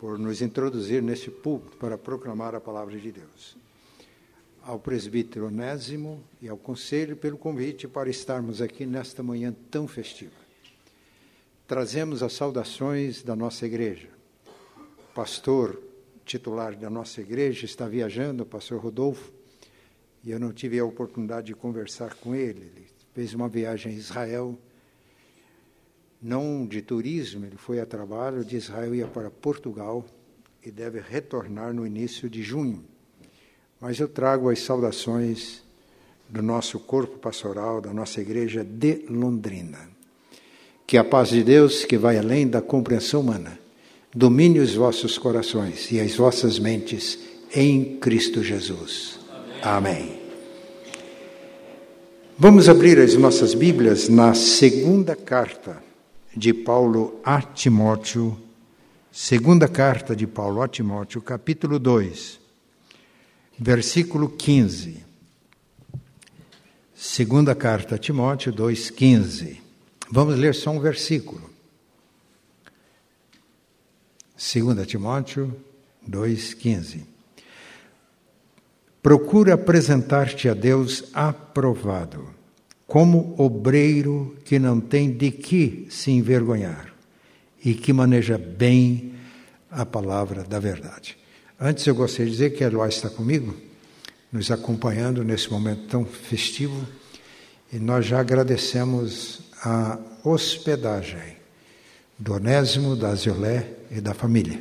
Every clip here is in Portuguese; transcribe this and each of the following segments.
por nos introduzir neste púlpito para proclamar a palavra de Deus. Ao presbítero Onésimo e ao conselho pelo convite para estarmos aqui nesta manhã tão festiva. Trazemos as saudações da nossa igreja. O pastor titular da nossa igreja está viajando, o pastor Rodolfo, e eu não tive a oportunidade de conversar com ele. Ele fez uma viagem a Israel não de turismo, ele foi a trabalho de Israel, ia para Portugal e deve retornar no início de junho. Mas eu trago as saudações do nosso corpo pastoral, da nossa igreja de Londrina. Que a paz de Deus, que vai além da compreensão humana, domine os vossos corações e as vossas mentes em Cristo Jesus. Amém. Amém. Vamos abrir as nossas Bíblias na segunda carta de Paulo a Timóteo, segunda carta de Paulo a Timóteo, capítulo 2, versículo 15. Segunda carta a Timóteo 2,15. Vamos ler só um versículo. Segunda Timóteo 2,15. Procura apresentar-te a Deus aprovado como obreiro que não tem de que se envergonhar e que maneja bem a palavra da verdade. Antes eu gostaria de dizer que Eloy está comigo, nos acompanhando nesse momento tão festivo, e nós já agradecemos a hospedagem do Onésimo, da Ziolé e da família.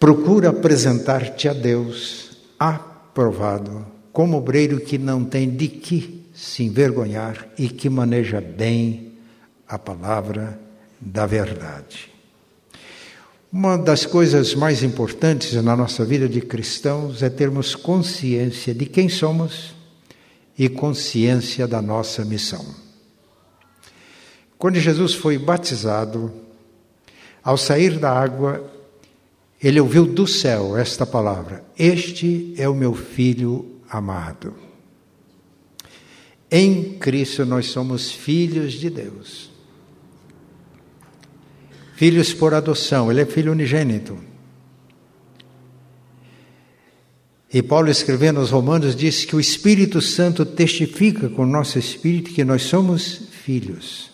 Procura apresentar-te a Deus aprovado como obreiro que não tem de que se envergonhar e que maneja bem a palavra da verdade. Uma das coisas mais importantes na nossa vida de cristãos é termos consciência de quem somos e consciência da nossa missão. Quando Jesus foi batizado, ao sair da água, ele ouviu do céu esta palavra: Este é o meu filho amado. Em Cristo nós somos filhos de Deus. Filhos por adoção, ele é filho unigênito. E Paulo, escrevendo aos Romanos, diz que o Espírito Santo testifica com o nosso espírito que nós somos filhos.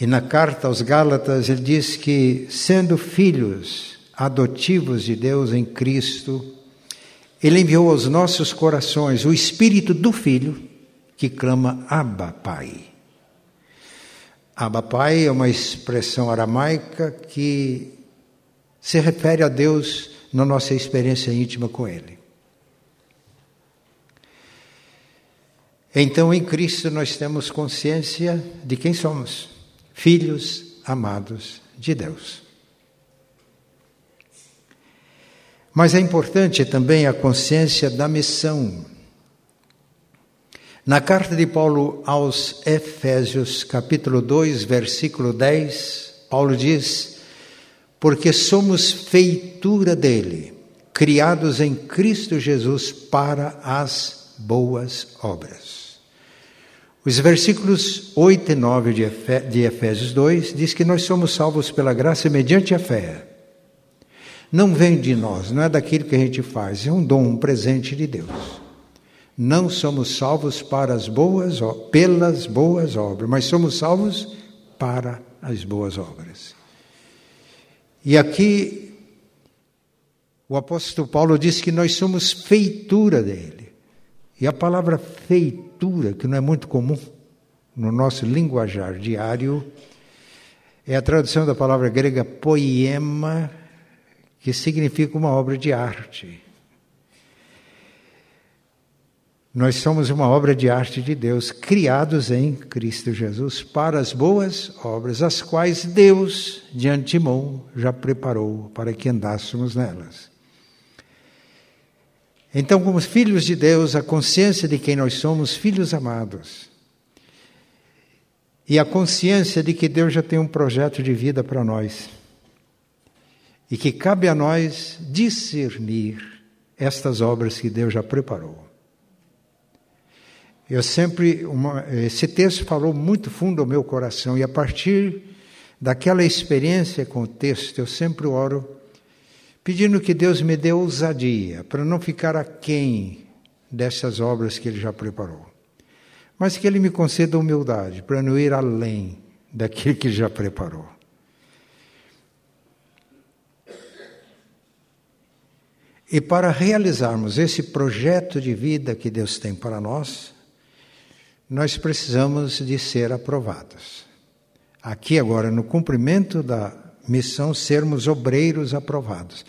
E na carta aos Gálatas, ele diz que, sendo filhos adotivos de Deus em Cristo, ele enviou aos nossos corações o espírito do Filho que clama Abba, Pai. Abba, Pai é uma expressão aramaica que se refere a Deus na nossa experiência íntima com Ele. Então, em Cristo, nós temos consciência de quem somos: filhos amados de Deus. Mas é importante também a consciência da missão. Na carta de Paulo aos Efésios, capítulo 2, versículo 10, Paulo diz: Porque somos feitura dele, criados em Cristo Jesus para as boas obras. Os versículos 8 e 9 de Efésios 2 diz que nós somos salvos pela graça mediante a fé não vem de nós, não é daquilo que a gente faz, é um dom, um presente de Deus. Não somos salvos para as boas, pelas boas obras, mas somos salvos para as boas obras. E aqui o apóstolo Paulo diz que nós somos feitura dele. E a palavra feitura, que não é muito comum no nosso linguajar diário, é a tradução da palavra grega poema, que significa uma obra de arte. Nós somos uma obra de arte de Deus, criados em Cristo Jesus para as boas obras, as quais Deus, de antemão, já preparou para que andássemos nelas. Então, como filhos de Deus, a consciência de quem nós somos, filhos amados, e a consciência de que Deus já tem um projeto de vida para nós e que cabe a nós discernir estas obras que Deus já preparou. Eu sempre, uma, esse texto falou muito fundo ao meu coração e a partir daquela experiência com o texto, eu sempre oro pedindo que Deus me dê ousadia para não ficar aquém dessas obras que Ele já preparou, mas que Ele me conceda humildade para não ir além daquilo que Ele já preparou. E para realizarmos esse projeto de vida que Deus tem para nós, nós precisamos de ser aprovados. Aqui agora, no cumprimento da missão, sermos obreiros aprovados.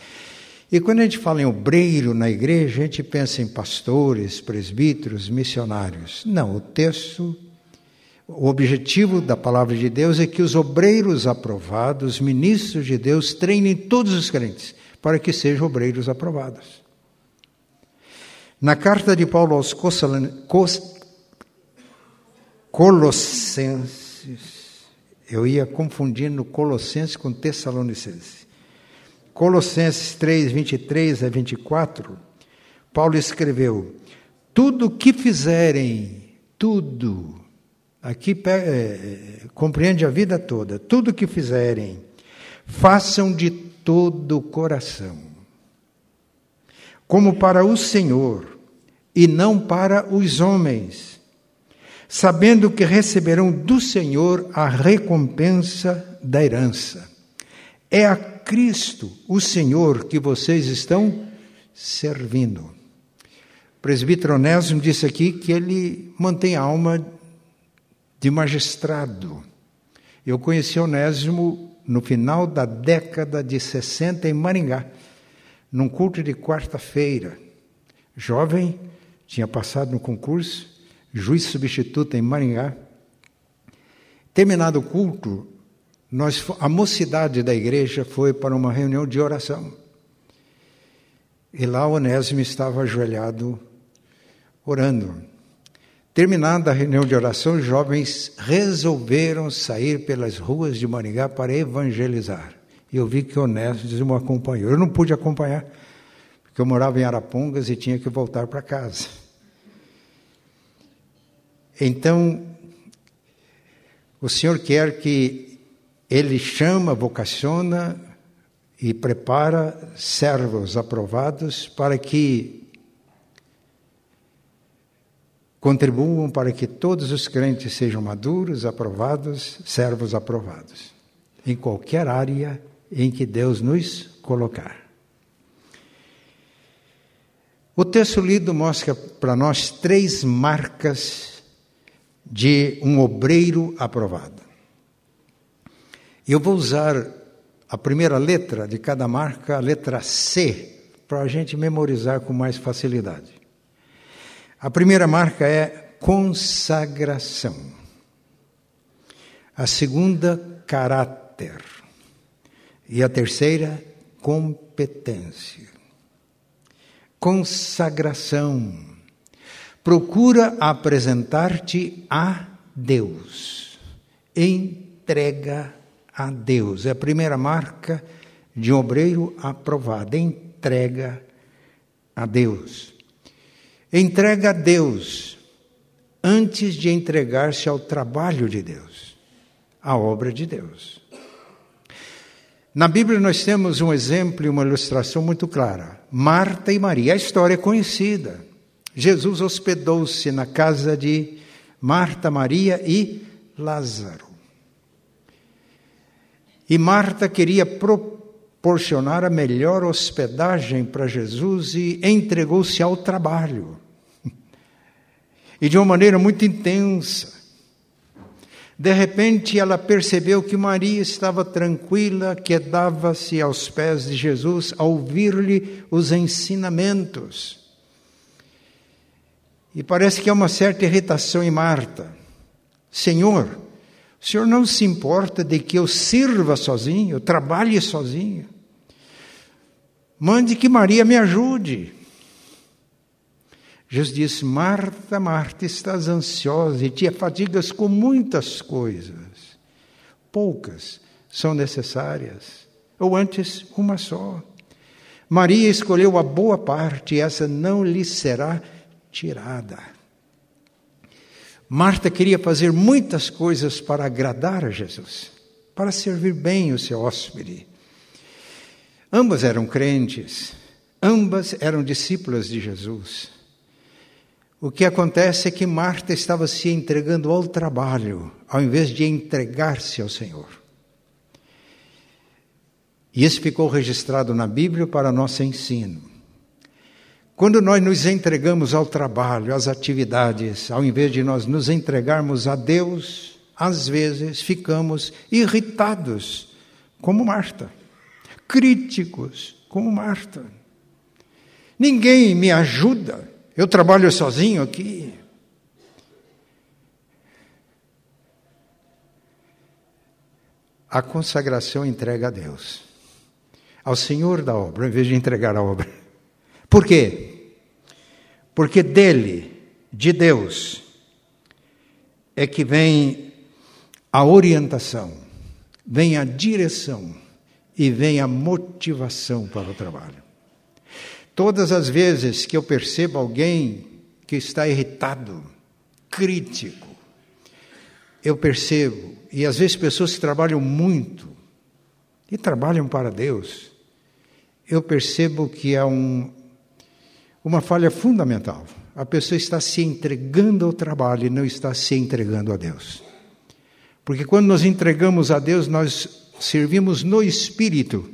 E quando a gente fala em obreiro na igreja, a gente pensa em pastores, presbíteros, missionários. Não, o texto, o objetivo da palavra de Deus é que os obreiros aprovados, ministros de Deus, treinem todos os crentes para que sejam obreiros aprovados. Na carta de Paulo aos Colossenses, eu ia confundindo Colossenses com Tessalonicenses. Colossenses 3, 23 a 24, Paulo escreveu: Tudo que fizerem, tudo, aqui é, compreende a vida toda, tudo que fizerem, façam de todo o coração, como para o Senhor e não para os homens, sabendo que receberão do Senhor a recompensa da herança. É a Cristo, o Senhor, que vocês estão servindo. O presbítero Onésimo disse aqui que ele mantém a alma de magistrado. Eu conheci Onésimo no final da década de 60 em Maringá, num culto de quarta-feira. Jovem, tinha passado no concurso, juiz substituto em Maringá. Terminado o culto, nós, a mocidade da igreja foi para uma reunião de oração. E lá Onésimo estava ajoelhado orando. Terminada a reunião de oração, os jovens resolveram sair pelas ruas de Maringá para evangelizar. E eu vi que Onésimo me acompanhou. Eu não pude acompanhar, porque eu morava em Arapongas e tinha que voltar para casa. Então, o Senhor quer que Ele chama, vocaciona e prepara servos aprovados para que contribuam para que todos os crentes sejam maduros, aprovados, servos aprovados, em qualquer área em que Deus nos colocar. O texto lido mostra para nós três marcas de um obreiro aprovado. Eu vou usar a primeira letra de cada marca, a letra C, para a gente memorizar com mais facilidade. A primeira marca é consagração. A segunda, caráter. E a terceira, competência. Consagração. Procura apresentar-te a Deus. Entrega a Deus. É a primeira marca de um obreiro aprovado. Entrega a Deus. Entrega a Deus antes de entregar-se ao trabalho de Deus, à obra de Deus. Na Bíblia nós temos um exemplo e uma ilustração muito clara. Marta e Maria, a história é conhecida. Jesus hospedou-se na casa de Marta, Maria e Lázaro. E Marta queria proporcionar a melhor hospedagem para Jesus e entregou-se ao trabalho. E de uma maneira muito intensa. De repente ela percebeu que Maria estava tranquila, quedava-se aos pés de Jesus a ouvir-lhe os ensinamentos. E parece que há uma certa irritação em Marta. Senhor, o senhor não se importa de que eu sirva sozinho, eu trabalhe sozinho? Mande que Maria me ajude. Jesus disse: Marta, Marta, estás ansiosa e te afadigas com muitas coisas. Poucas são necessárias, ou antes, uma só. Maria escolheu a boa parte e essa não lhe será tirada. Marta queria fazer muitas coisas para agradar a Jesus, para servir bem o seu hóspede. Ambas eram crentes, ambas eram discípulas de Jesus. O que acontece é que Marta estava se entregando ao trabalho, ao invés de entregar-se ao Senhor. E isso ficou registrado na Bíblia para nosso ensino. Quando nós nos entregamos ao trabalho, às atividades, ao invés de nós nos entregarmos a Deus, às vezes ficamos irritados, como Marta, críticos, como Marta. Ninguém me ajuda, eu trabalho sozinho aqui. A consagração entrega a Deus, ao Senhor da obra, em vez de entregar a obra. Por quê? Porque dele, de Deus, é que vem a orientação, vem a direção e vem a motivação para o trabalho. Todas as vezes que eu percebo alguém que está irritado, crítico, eu percebo, e às vezes pessoas que trabalham muito e trabalham para Deus, eu percebo que há um, uma falha fundamental. A pessoa está se entregando ao trabalho e não está se entregando a Deus. Porque quando nos entregamos a Deus, nós servimos no Espírito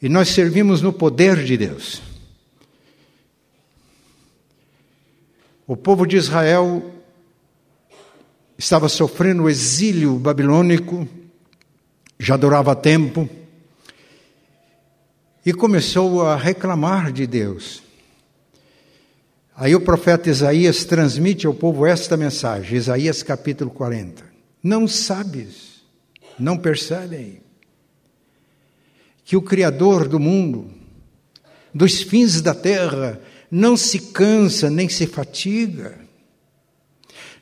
e nós servimos no poder de Deus. O povo de Israel estava sofrendo o exílio babilônico, já durava tempo, e começou a reclamar de Deus. Aí o profeta Isaías transmite ao povo esta mensagem, Isaías capítulo 40. Não sabes, não percebem que o Criador do mundo, dos fins da terra, não se cansa nem se fatiga.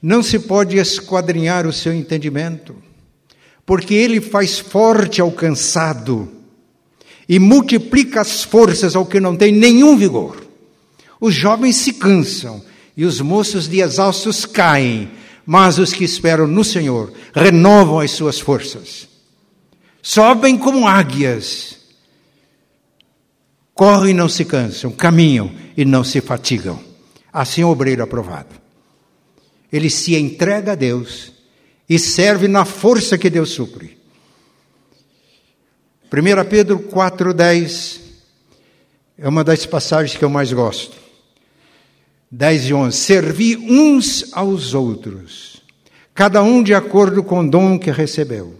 Não se pode esquadrinhar o seu entendimento, porque ele faz forte ao cansado e multiplica as forças ao que não tem nenhum vigor. Os jovens se cansam e os moços de exaustos caem, mas os que esperam no Senhor renovam as suas forças. Sobem como águias, correm e não se cansam, caminham e não se fatigam. Assim é o obreiro aprovado. Ele se entrega a Deus e serve na força que Deus supre. 1 Pedro 4,10 é uma das passagens que eu mais gosto. 10 e 11. Servi uns aos outros, cada um de acordo com o dom que recebeu,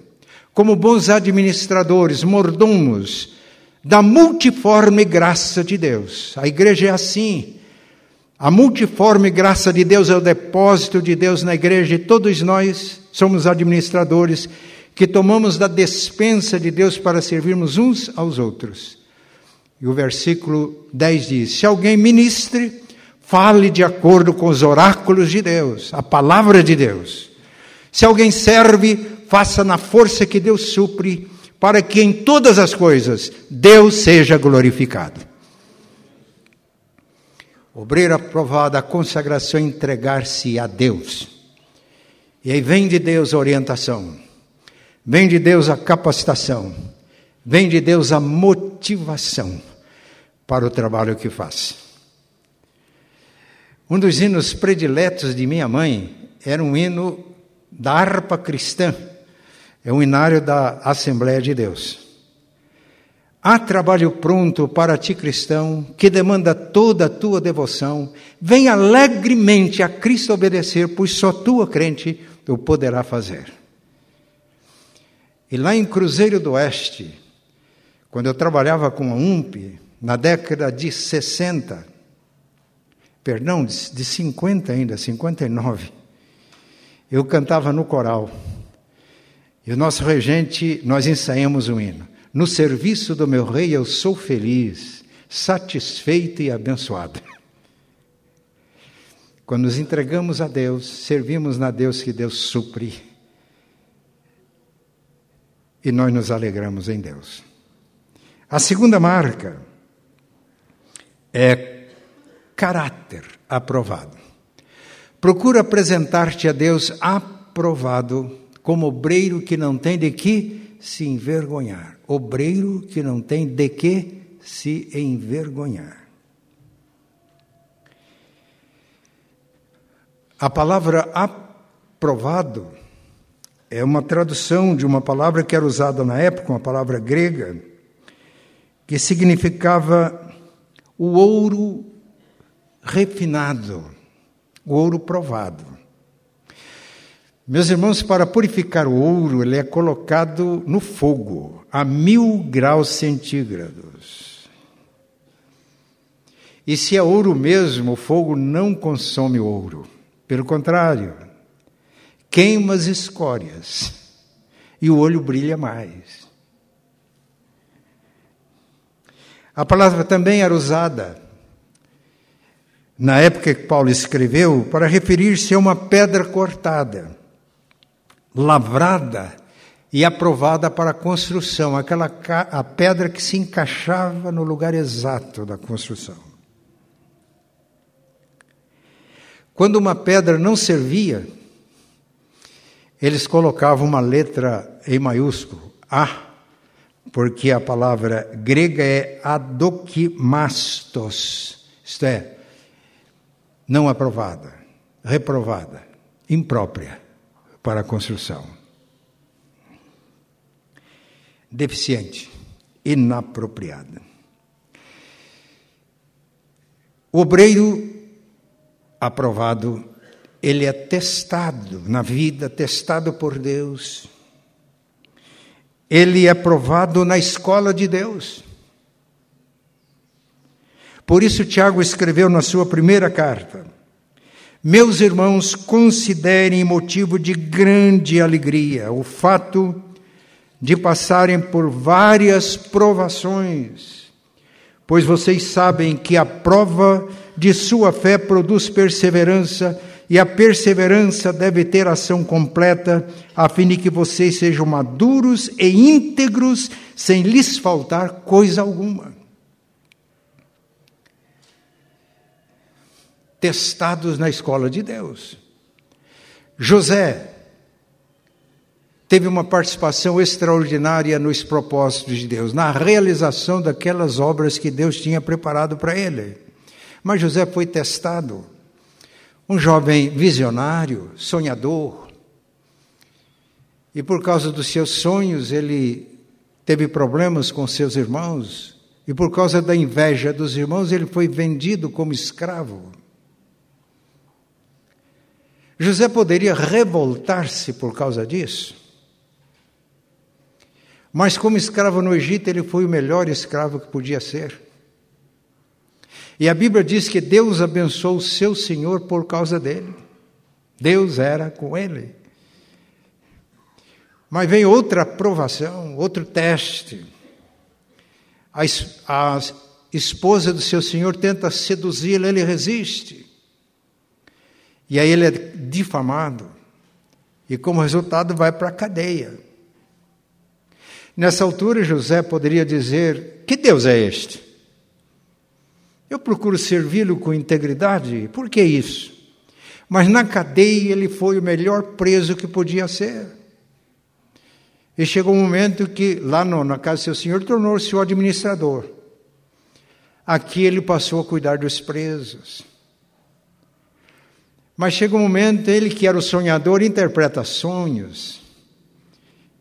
como bons administradores, mordomos da multiforme graça de Deus. A igreja é assim. A multiforme graça de Deus é o depósito de Deus na igreja e todos nós somos administradores que tomamos da despensa de Deus para servirmos uns aos outros. E o versículo 10 diz: Se alguém ministre, Fale de acordo com os oráculos de Deus, a palavra de Deus. Se alguém serve, faça na força que Deus supre, para que em todas as coisas Deus seja glorificado. Obreiro aprovado, a consagração é entregar-se a Deus. E aí vem de Deus a orientação, vem de Deus a capacitação, vem de Deus a motivação para o trabalho que faz. Um dos hinos prediletos de minha mãe era um hino da harpa cristã, é um hinário da Assembleia de Deus. Há trabalho pronto para ti, cristão, que demanda toda a tua devoção. Vem alegremente a Cristo obedecer, pois só tua crente o poderá fazer. E lá em Cruzeiro do Oeste, quando eu trabalhava com a UMP, na década de 60, perdão, de, de 50 ainda, 59, eu cantava no coral. E o nosso regente, nós ensaiamos um hino. No serviço do meu rei eu sou feliz, satisfeito e abençoado. Quando nos entregamos a Deus, servimos na Deus que Deus supre. E nós nos alegramos em Deus. A segunda marca é caráter aprovado. Procura apresentar-te a Deus aprovado como obreiro que não tem de que se envergonhar. Obreiro que não tem de que se envergonhar. A palavra aprovado é uma tradução de uma palavra que era usada na época, uma palavra grega, que significava o ouro refinado, o ouro provado. Meus irmãos, para purificar o ouro, ele é colocado no fogo, a mil graus centígrados. E se é ouro mesmo, o fogo não consome o ouro. Pelo contrário, queima as escórias e o olho brilha mais. A palavra também era usada na época que Paulo escreveu para referir-se a uma pedra cortada, lavrada e aprovada para a construção, aquela a pedra que se encaixava no lugar exato da construção. Quando uma pedra não servia, eles colocavam uma letra em maiúsculo, A, porque a palavra grega é adokimastos, isto é, não aprovada, reprovada, imprópria para a construção. Deficiente, inapropriada. O obreiro aprovado, ele é testado na vida, testado por Deus. Ele é provado na escola de Deus. Por isso, Tiago escreveu na sua primeira carta: Meus irmãos, considerem motivo de grande alegria o fato de passarem por várias provações, pois vocês sabem que a prova de sua fé produz perseverança, e a perseverança deve ter ação completa, a fim de que vocês sejam maduros e íntegros, sem lhes faltar coisa alguma. Testados na escola de Deus. José teve uma participação extraordinária nos propósitos de Deus, na realização daquelas obras que Deus tinha preparado para ele. Mas José foi testado. Um jovem visionário, sonhador. E por causa dos seus sonhos, ele teve problemas com seus irmãos. E por causa da inveja dos irmãos, ele foi vendido como escravo. José poderia revoltar-se por causa disso. Mas, como escravo no Egito, ele foi o melhor escravo que podia ser. E a Bíblia diz que Deus abençoou o seu Senhor por causa dele. Deus era com ele. Mas vem outra aprovação, outro teste. A esposa do seu senhor tenta seduzi-lo, ele resiste. E aí ele é difamado. E como resultado vai para a cadeia. Nessa altura, José poderia dizer: Que Deus é este? Eu procuro servi-lo com integridade, por que isso? Mas na cadeia ele foi o melhor preso que podia ser. E chegou um momento que, lá no, na casa do seu senhor, tornou-se o administrador. Aqui ele passou a cuidar dos presos. Mas chega um momento, ele que era o sonhador, interpreta sonhos.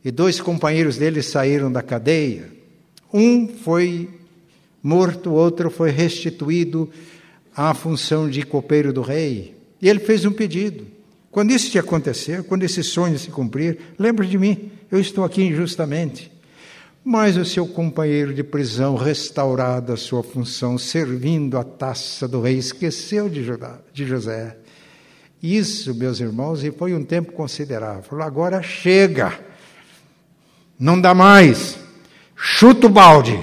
E dois companheiros dele saíram da cadeia. Um foi morto, outro foi restituído à função de copeiro do rei. E ele fez um pedido. Quando isso te acontecer, quando esse sonho se cumprir, lembre de mim, eu estou aqui injustamente. Mas o seu companheiro de prisão, restaurado a sua função, servindo a taça do rei, esqueceu de, José. Isso, meus irmãos, e foi um tempo considerável. Falou, agora chega, não dá mais, chuta o balde.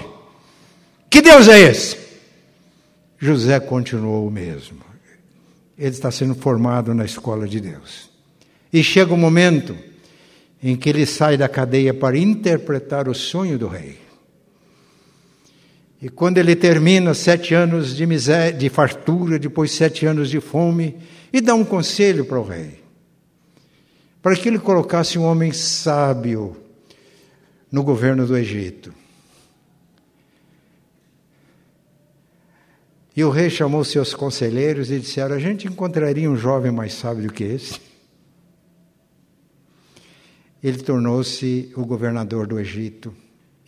Que Deus é esse? José continuou o mesmo. Ele está sendo formado na escola de Deus. E chega o momento em que ele sai da cadeia para interpretar o sonho do rei. E quando ele termina sete anos de miséria, de fartura, depois sete anos de fome, e dá um conselho para o rei. para que ele colocasse um homem sábio no governo do Egito. E o rei chamou seus conselheiros e disseram: A gente encontraria um jovem mais sábio do que esse? Ele tornou-se o governador do Egito,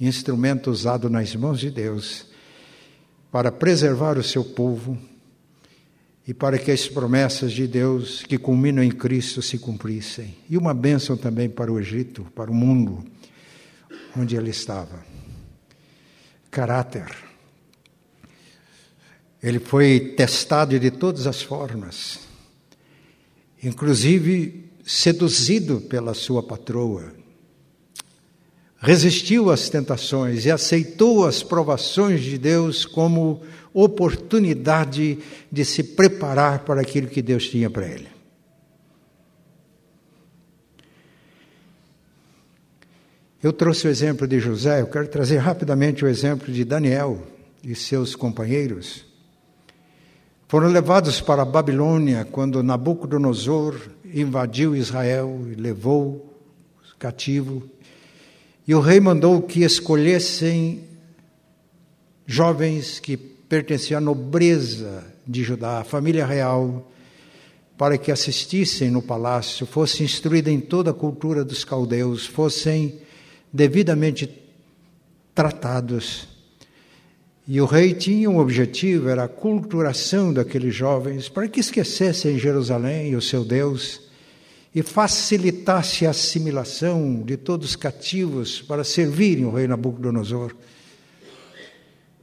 instrumento usado nas mãos de Deus para preservar o seu povo e para que as promessas de Deus que culminam em Cristo se cumprissem. E uma bênção também para o Egito, para o mundo onde ele estava. Caráter. Ele foi testado de todas as formas, inclusive seduzido pela sua patroa. Resistiu às tentações e aceitou as provações de Deus como oportunidade de se preparar para aquilo que Deus tinha para ele. Eu trouxe o exemplo de José, eu quero trazer rapidamente o exemplo de Daniel e seus companheiros. Foram levados para a Babilônia quando Nabucodonosor invadiu Israel e levou cativo. E o rei mandou que escolhessem jovens que pertenciam à nobreza de Judá, a família real, para que assistissem no palácio, fossem instruídos em toda a cultura dos caldeus, fossem devidamente tratados. E o rei tinha um objetivo, era a culturação daqueles jovens, para que esquecessem Jerusalém e o seu Deus e facilitasse a assimilação de todos os cativos para servirem o rei Nabucodonosor.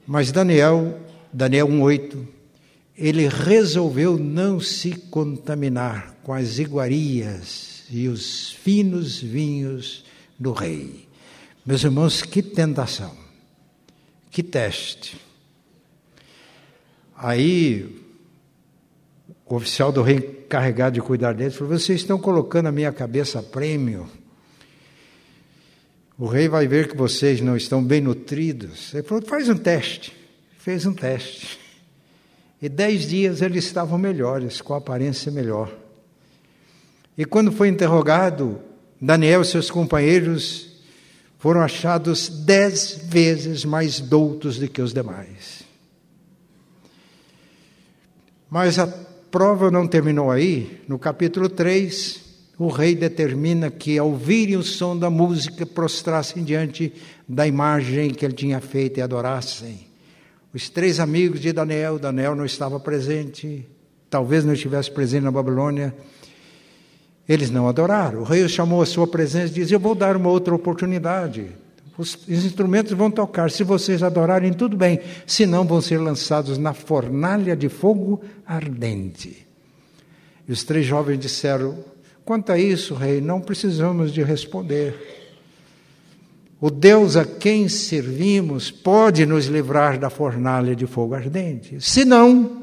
Mas Daniel, Daniel 1:8, ele resolveu não se contaminar com as iguarias e os finos vinhos do rei. Meus irmãos, que tentação, que teste. Aí, o oficial do rei encarregado de cuidar deles falou: Vocês estão colocando a minha cabeça a prêmio. O rei vai ver que vocês não estão bem nutridos. Ele falou: Faz um teste. Fez um teste. E dez dias eles estavam melhores, com aparência melhor. E quando foi interrogado, Daniel e seus companheiros foram achados dez vezes mais doutos do que os demais. Mas a prova não terminou aí. No capítulo 3, o rei determina que, ao ouvirem o som da música, prostrassem diante da imagem que ele tinha feito e adorassem. Os três amigos de Daniel, Daniel não estava presente, talvez não estivesse presente na Babilônia, eles não adoraram. O rei os chamou à sua presença e disse: Eu vou dar uma outra oportunidade. Os instrumentos vão tocar. Se vocês adorarem, tudo bem. Se não, vão ser lançados na fornalha de fogo ardente. E os três jovens disseram: Quanto a isso, rei, não precisamos de responder. O Deus a quem servimos pode nos livrar da fornalha de fogo ardente. Se não,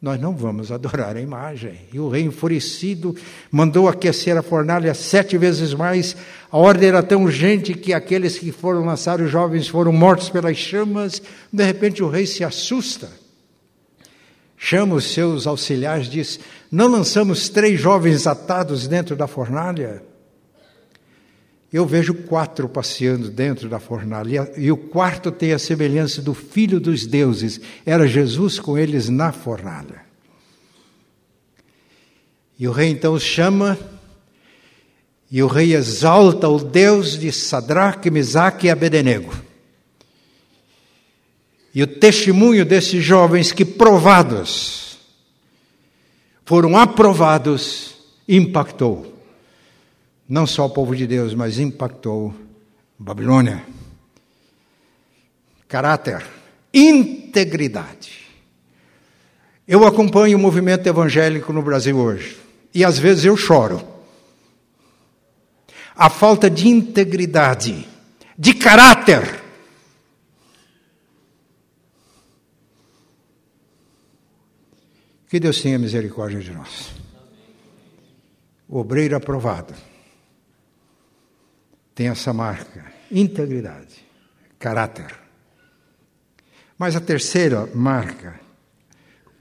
nós não vamos adorar a imagem. E o rei enfurecido mandou aquecer a fornalha sete vezes mais. A ordem era tão urgente que aqueles que foram lançar os jovens foram mortos pelas chamas. De repente o rei se assusta. Chama os seus auxiliares diz: Não lançamos três jovens atados dentro da fornalha? Eu vejo quatro passeando dentro da fornalha, e o quarto tem a semelhança do Filho dos deuses. Era Jesus com eles na fornalha. E o rei então chama, e o rei exalta o Deus de Sadraque, Mesaque e Abednego. E o testemunho desses jovens que provados, foram aprovados, impactou não só o povo de Deus, mas impactou Babilônia. Caráter, integridade. Eu acompanho o movimento evangélico no Brasil hoje e às vezes eu choro. A falta de integridade, de caráter. Que Deus tenha misericórdia de nós. Obreiro aprovado tem essa marca: integridade, caráter. Mas a terceira marca,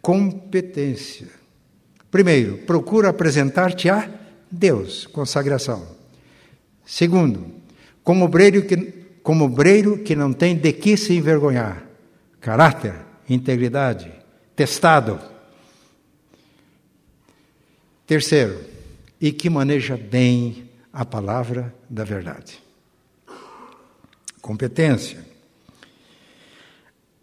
competência. Primeiro, procura apresentar-te a Deus, consagração. Segundo, como obreiro que, como obreiro que não tem de que se envergonhar, caráter, integridade, testado. Terceiro, e que maneja bem a palavra da verdade. Competência.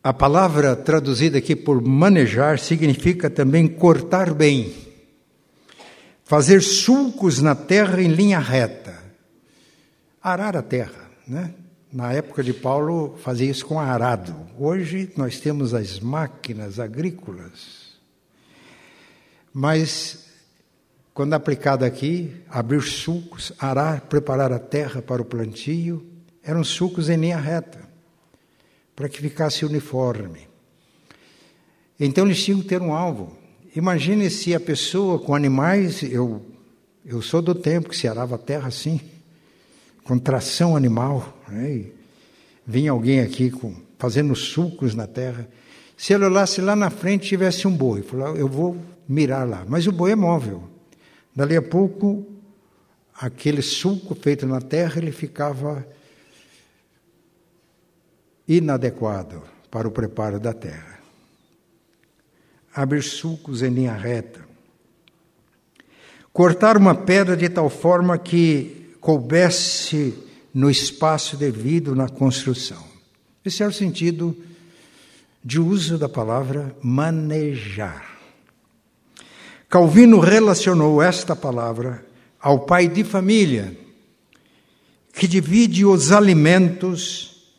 A palavra traduzida aqui por manejar significa também cortar bem, fazer sulcos na terra em linha reta, arar a terra, né? Na época de Paulo fazia isso com arado. Hoje nós temos as máquinas agrícolas. Mas quando aplicado aqui, abrir sulcos, arar, preparar a terra para o plantio, eram sulcos em linha reta, para que ficasse uniforme. Então eles tinham que ter um alvo. Imagine se a pessoa com animais, eu, eu sou do tempo que se arava a terra assim, com tração animal, né? vinha alguém aqui com, fazendo sulcos na terra. Se ele olhasse lá na frente tivesse um boi, falou, eu vou mirar lá. Mas o boi é móvel. Dali a pouco, aquele sulco feito na terra, ele ficava inadequado para o preparo da terra. Abrir sulcos em linha reta. Cortar uma pedra de tal forma que coubesse no espaço devido na construção. Esse é o sentido de uso da palavra manejar. Calvino relacionou esta palavra ao pai de família, que divide os alimentos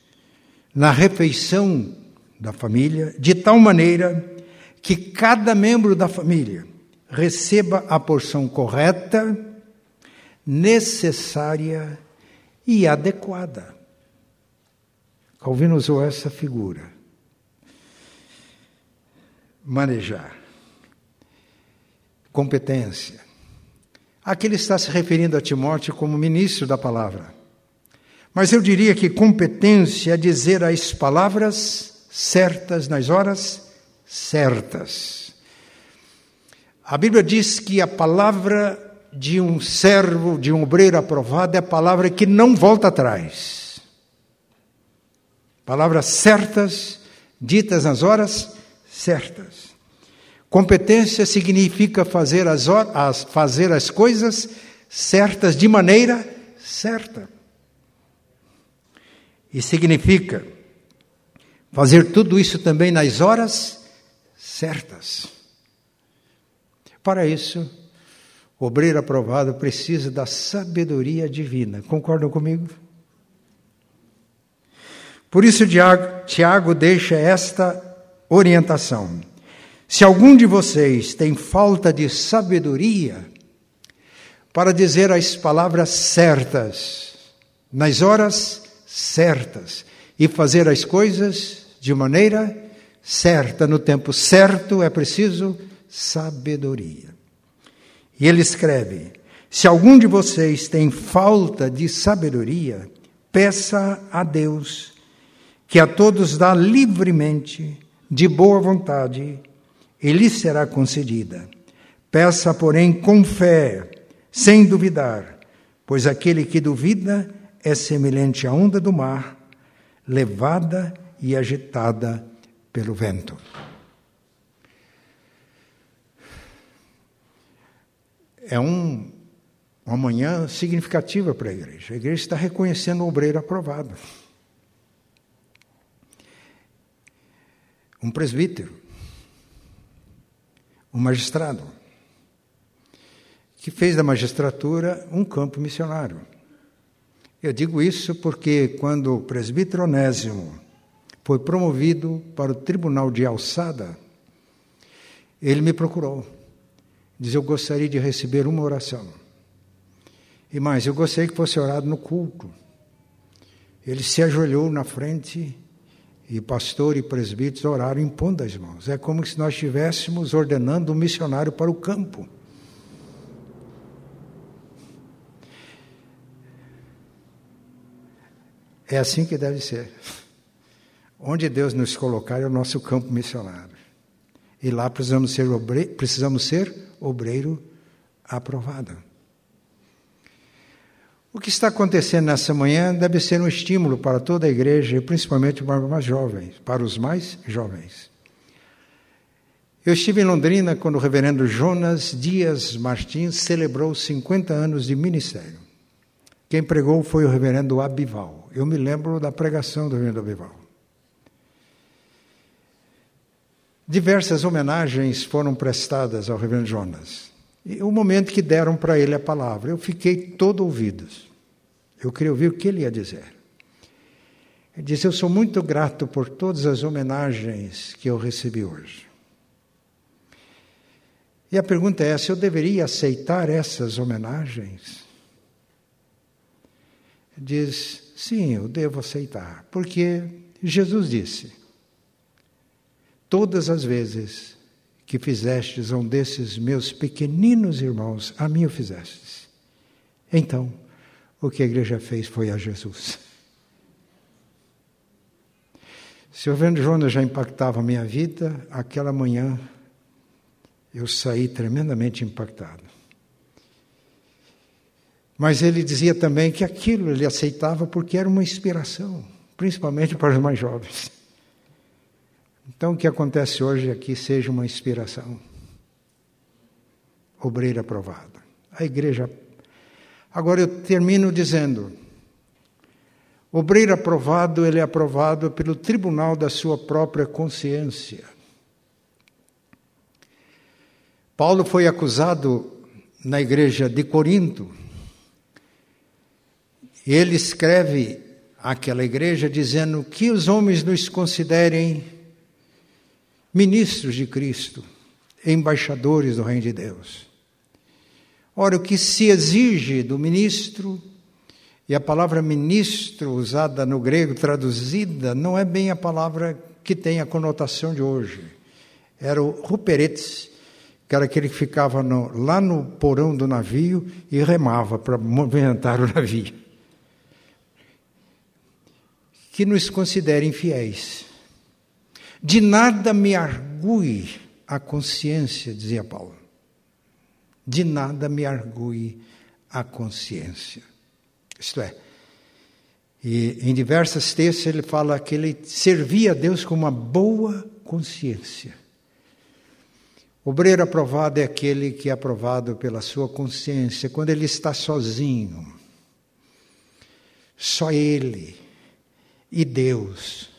na refeição da família, de tal maneira que cada membro da família receba a porção correta, necessária e adequada. Calvino usou essa figura. Manejar. Competência. Aqui ele está se referindo a Timóteo como ministro da palavra. Mas eu diria que competência é dizer as palavras certas nas horas certas. A Bíblia diz que a palavra de um servo, de um obreiro aprovado, é a palavra que não volta atrás. Palavras certas, ditas nas horas certas. Competência significa fazer as, as, fazer as coisas certas de maneira certa. E significa fazer tudo isso também nas horas certas. Para isso, o obreiro aprovado precisa da sabedoria divina. Concordam comigo? Por isso, Tiago deixa esta orientação. Se algum de vocês tem falta de sabedoria para dizer as palavras certas, nas horas certas, e fazer as coisas de maneira certa, no tempo certo, é preciso sabedoria. E ele escreve: Se algum de vocês tem falta de sabedoria, peça a Deus, que a todos dá livremente, de boa vontade, e lhe será concedida. Peça, porém, com fé, sem duvidar, pois aquele que duvida é semelhante à onda do mar, levada e agitada pelo vento. é um, uma manhã significativa para a igreja. A igreja está reconhecendo o obreiro aprovado. Um presbítero, um magistrado, que fez da magistratura um campo missionário. Eu digo isso porque quando o presbítero Onésimo foi promovido para o tribunal de alçada, ele me procurou Diz: Eu gostaria de receber uma oração. E mais, eu gostaria que fosse orado no culto. Ele se ajoelhou na frente e pastor e presbíteros oraram impondo as mãos. É como se nós estivéssemos ordenando um missionário para o campo. É assim que deve ser. Onde Deus nos colocar é o nosso campo missionário. E lá precisamos ser, obre... precisamos ser obreiro aprovado. O que está acontecendo nessa manhã deve ser um estímulo para toda a igreja, e principalmente para os mais jovens, para os mais jovens. Eu estive em Londrina quando o reverendo Jonas Dias Martins celebrou 50 anos de ministério. Quem pregou foi o reverendo Abival. Eu me lembro da pregação do reverendo Abival. Diversas homenagens foram prestadas ao reverendo Jonas. E o momento que deram para ele a palavra, eu fiquei todo ouvidos. Eu queria ouvir o que ele ia dizer. Ele disse: Eu sou muito grato por todas as homenagens que eu recebi hoje. E a pergunta é: se eu deveria aceitar essas homenagens? Ele diz: Sim, eu devo aceitar, porque Jesus disse: Todas as vezes que fizestes a um desses meus pequeninos irmãos, a mim o fizestes. Então, o que a igreja fez foi a Jesus. Se o vendo Jonas já impactava a minha vida, aquela manhã eu saí tremendamente impactado. Mas ele dizia também que aquilo ele aceitava porque era uma inspiração, principalmente para os mais jovens. Então, o que acontece hoje aqui seja uma inspiração. Obreiro aprovado. A igreja Agora eu termino dizendo: obreiro aprovado, ele é aprovado pelo tribunal da sua própria consciência. Paulo foi acusado na igreja de Corinto. Ele escreve àquela igreja dizendo que os homens nos considerem ministros de Cristo, embaixadores do Reino de Deus. Ora, o que se exige do ministro, e a palavra ministro usada no grego, traduzida, não é bem a palavra que tem a conotação de hoje. Era o ruperetes, que era aquele que ficava no, lá no porão do navio e remava para movimentar o navio. Que nos considerem fiéis. De nada me argue a consciência, dizia Paulo de nada me argue a consciência. Isto é, e em diversos textos ele fala que ele servia a Deus com uma boa consciência. Obreiro aprovado é aquele que é aprovado pela sua consciência, quando ele está sozinho. Só ele e Deus.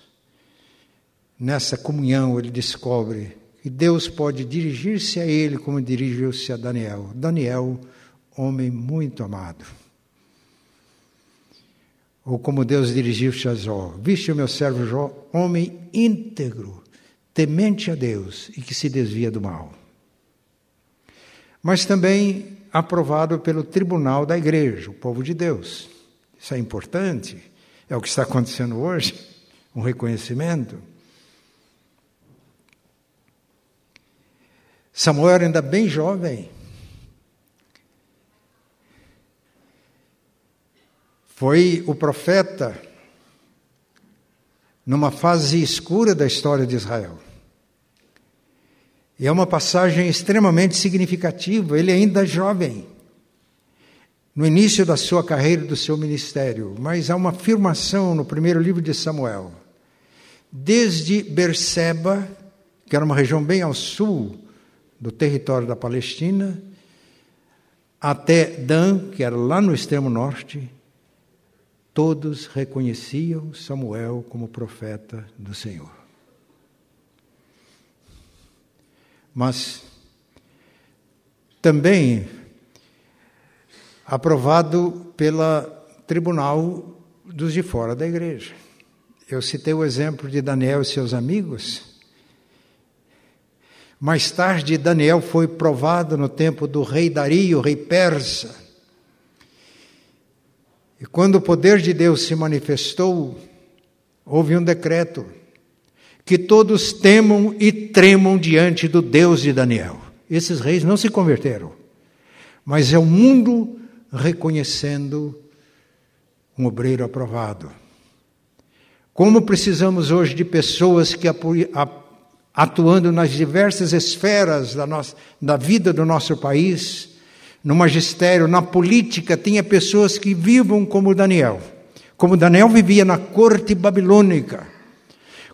Nessa comunhão ele descobre e Deus pode dirigir-se a ele como dirigiu-se a Daniel. Daniel, homem muito amado. Ou como Deus dirigiu-se a Jó. Viste o meu servo Jó, homem íntegro, temente a Deus e que se desvia do mal. Mas também aprovado pelo tribunal da igreja, o povo de Deus. Isso é importante. É o que está acontecendo hoje, um reconhecimento. Samuel ainda bem jovem. Foi o profeta numa fase escura da história de Israel. E é uma passagem extremamente significativa. Ele ainda é jovem, no início da sua carreira, do seu ministério, mas há uma afirmação no primeiro livro de Samuel. Desde Berseba, que era uma região bem ao sul do território da Palestina até Dan, que era lá no extremo norte, todos reconheciam Samuel como profeta do Senhor. Mas também aprovado pela tribunal dos de fora da igreja. Eu citei o exemplo de Daniel e seus amigos. Mais tarde, Daniel foi provado no tempo do rei Dario, rei persa. E quando o poder de Deus se manifestou, houve um decreto que todos temam e tremam diante do Deus de Daniel. Esses reis não se converteram, mas é o mundo reconhecendo um obreiro aprovado. Como precisamos hoje de pessoas que atuando nas diversas esferas da, nossa, da vida do nosso país, no magistério, na política, tenha pessoas que vivam como Daniel. Como Daniel vivia na corte babilônica,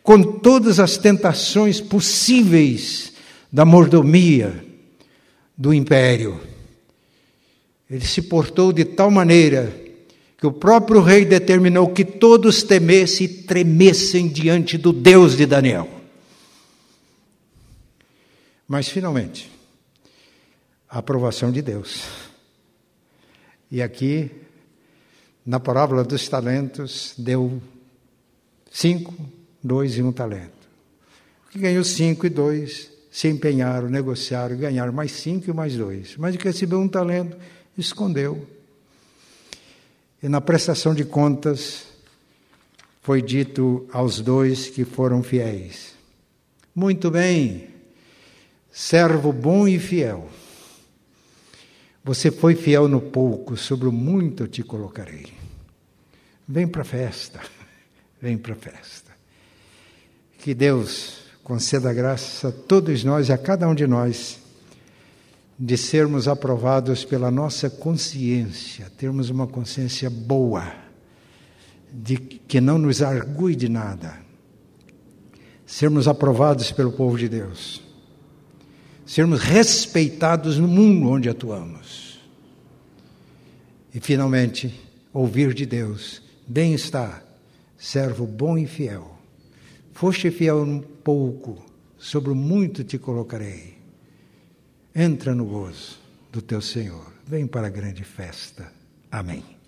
com todas as tentações possíveis da mordomia do império. Ele se portou de tal maneira que o próprio rei determinou que todos temessem e tremessem diante do Deus de Daniel. Mas finalmente, a aprovação de Deus. E aqui, na parábola dos talentos, deu cinco, dois e um talento. O que ganhou cinco e dois se empenharam, negociaram, ganharam mais cinco e mais dois. Mas o que recebeu um talento, escondeu. E na prestação de contas, foi dito aos dois que foram fiéis: Muito bem, servo bom e fiel. Você foi fiel no pouco, sobre o muito eu te colocarei. Vem para a festa, vem para a festa. Que Deus conceda graça a todos nós e a cada um de nós de sermos aprovados pela nossa consciência, termos uma consciência boa, de que não nos argue de nada, sermos aprovados pelo povo de Deus sermos respeitados no mundo onde atuamos. E, finalmente, ouvir de Deus: bem está, servo bom e fiel. Foste fiel um pouco, sobre muito te colocarei. Entra no gozo do teu Senhor. Vem para a grande festa. Amém.